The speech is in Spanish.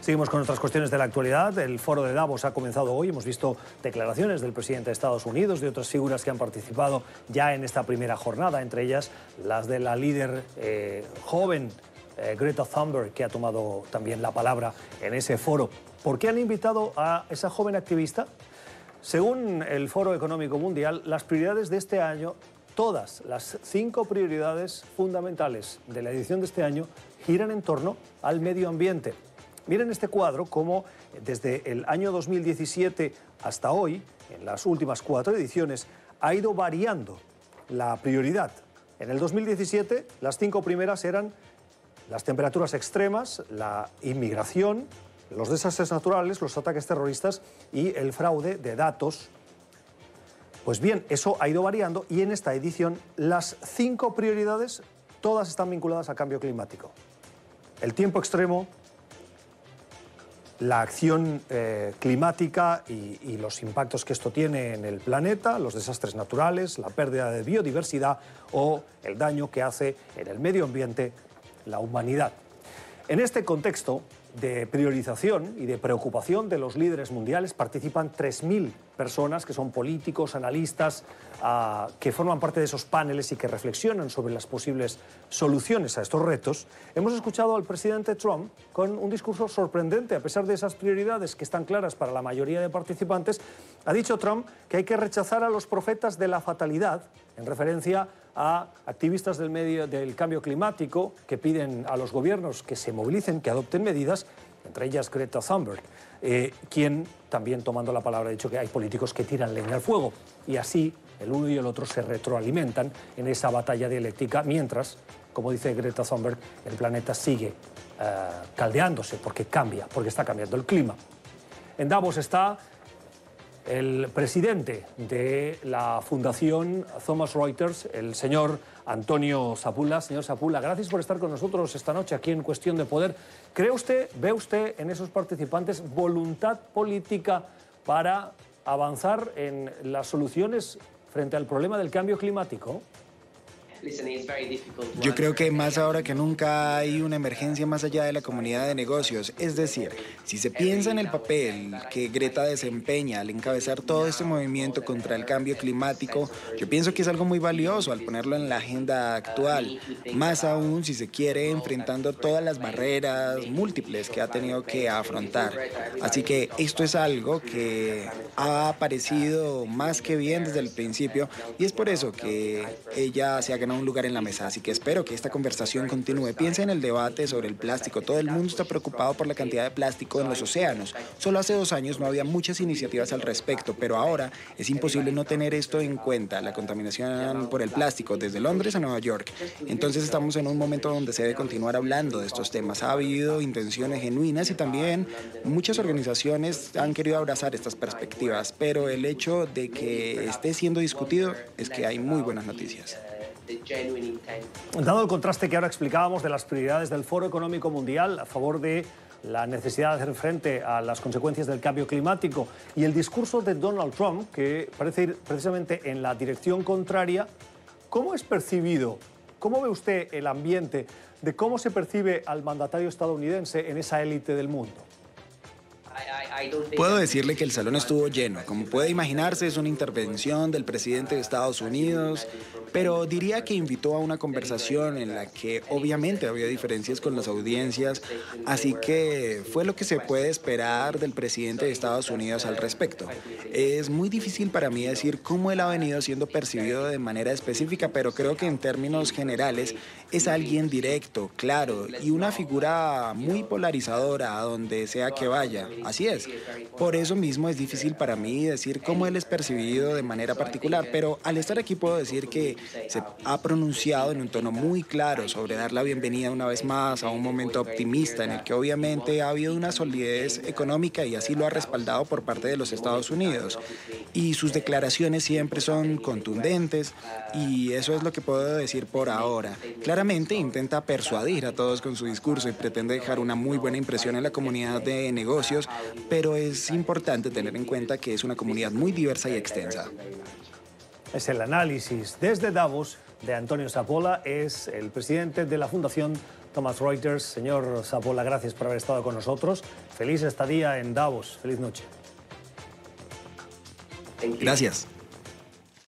Seguimos con otras cuestiones de la actualidad. El foro de Davos ha comenzado hoy. Hemos visto declaraciones del presidente de Estados Unidos, de otras figuras que han participado ya en esta primera jornada, entre ellas las de la líder eh, joven eh, Greta Thunberg, que ha tomado también la palabra en ese foro. ¿Por qué han invitado a esa joven activista? Según el Foro Económico Mundial, las prioridades de este año, todas las cinco prioridades fundamentales de la edición de este año, giran en torno al medio ambiente. Miren este cuadro cómo desde el año 2017 hasta hoy, en las últimas cuatro ediciones, ha ido variando la prioridad. En el 2017 las cinco primeras eran las temperaturas extremas, la inmigración, los desastres naturales, los ataques terroristas y el fraude de datos. Pues bien, eso ha ido variando y en esta edición las cinco prioridades todas están vinculadas al cambio climático. El tiempo extremo, la acción eh, climática y, los impactos que esto tiene en el planeta, los desastres naturales, la pérdida de biodiversidad o el daño que hace en el medio ambiente la humanidad. En este contexto, de priorización y de preocupación de los líderes mundiales. Participan 3.000 personas que son políticos, analistas, ah, que forman parte de esos paneles y que reflexionan sobre las posibles soluciones a estos retos. Hemos escuchado al presidente Trump con un discurso sorprendente, a pesar de esas prioridades que están claras para la mayoría de participantes. Ha dicho Trump que hay que rechazar a los profetas de la fatalidad, en referencia a activistas del medio del cambio climático que piden a los gobiernos que se movilicen, que adopten medidas, entre ellas Greta Thunberg, eh, quien también tomando la palabra ha dicho que hay políticos que tiran leña al fuego y así el uno y el otro se retroalimentan en esa batalla dialéctica mientras, como dice Greta Thunberg, el planeta sigue eh, caldeándose porque cambia, porque está cambiando el clima. En Davos está el presidente de la Fundación Thomas Reuters, el señor Antonio Zapula. Señor Zapula, gracias por estar con nosotros esta noche aquí en Cuestión de Poder. ¿Cree usted, ve usted en esos participantes voluntad política para avanzar en las soluciones frente al problema del cambio climático? Yo creo que más ahora que nunca hay una emergencia más allá de la comunidad de negocios. Es decir, si se piensa en el papel que Greta desempeña al encabezar todo este movimiento contra el cambio climático, yo pienso que es algo muy valioso al ponerlo en la agenda actual. Más aún si se quiere enfrentando todas las barreras múltiples que ha tenido que afrontar. Así que esto es algo que ha aparecido más que bien desde el principio y es por eso que ella se ha ganado un lugar en la mesa, así que espero que esta conversación continúe. Piensa en el debate sobre el plástico. Todo el mundo está preocupado por la cantidad de plástico en los océanos. Solo hace dos años no había muchas iniciativas al respecto, pero ahora es imposible no tener esto en cuenta, la contaminación por el plástico desde Londres a Nueva York. Entonces estamos en un momento donde se debe continuar hablando de estos temas. Ha habido intenciones genuinas y también muchas organizaciones han querido abrazar estas perspectivas, pero el hecho de que esté siendo discutido es que hay muy buenas noticias. Dado el contraste que ahora explicábamos de las prioridades del Foro Económico Mundial a favor de la necesidad de hacer frente a las consecuencias del cambio climático y el discurso de Donald Trump, que parece ir precisamente en la dirección contraria, ¿cómo es percibido? ¿Cómo ve usted el ambiente de cómo se percibe al mandatario estadounidense en esa élite del mundo? Puedo decirle que el salón estuvo lleno. Como puede imaginarse, es una intervención del presidente de Estados Unidos, pero diría que invitó a una conversación en la que obviamente había diferencias con las audiencias, así que fue lo que se puede esperar del presidente de Estados Unidos al respecto. Es muy difícil para mí decir cómo él ha venido siendo percibido de manera específica, pero creo que en términos generales es alguien directo, claro y una figura muy polarizadora a donde sea que vaya. Así es. Por eso mismo es difícil para mí decir cómo él es percibido de manera particular, pero al estar aquí puedo decir que se ha pronunciado en un tono muy claro sobre dar la bienvenida una vez más a un momento optimista en el que obviamente ha habido una solidez económica y así lo ha respaldado por parte de los Estados Unidos. Y sus declaraciones siempre son contundentes y eso es lo que puedo decir por ahora. Claramente intenta persuadir a todos con su discurso y pretende dejar una muy buena impresión en la comunidad de negocios, pero es importante tener en cuenta que es una comunidad muy diversa y extensa. Es el análisis desde Davos de Antonio Sapola, es el presidente de la Fundación Thomas Reuters. Señor Sapola, gracias por haber estado con nosotros. Feliz estadía en Davos. Feliz noche. Gracias.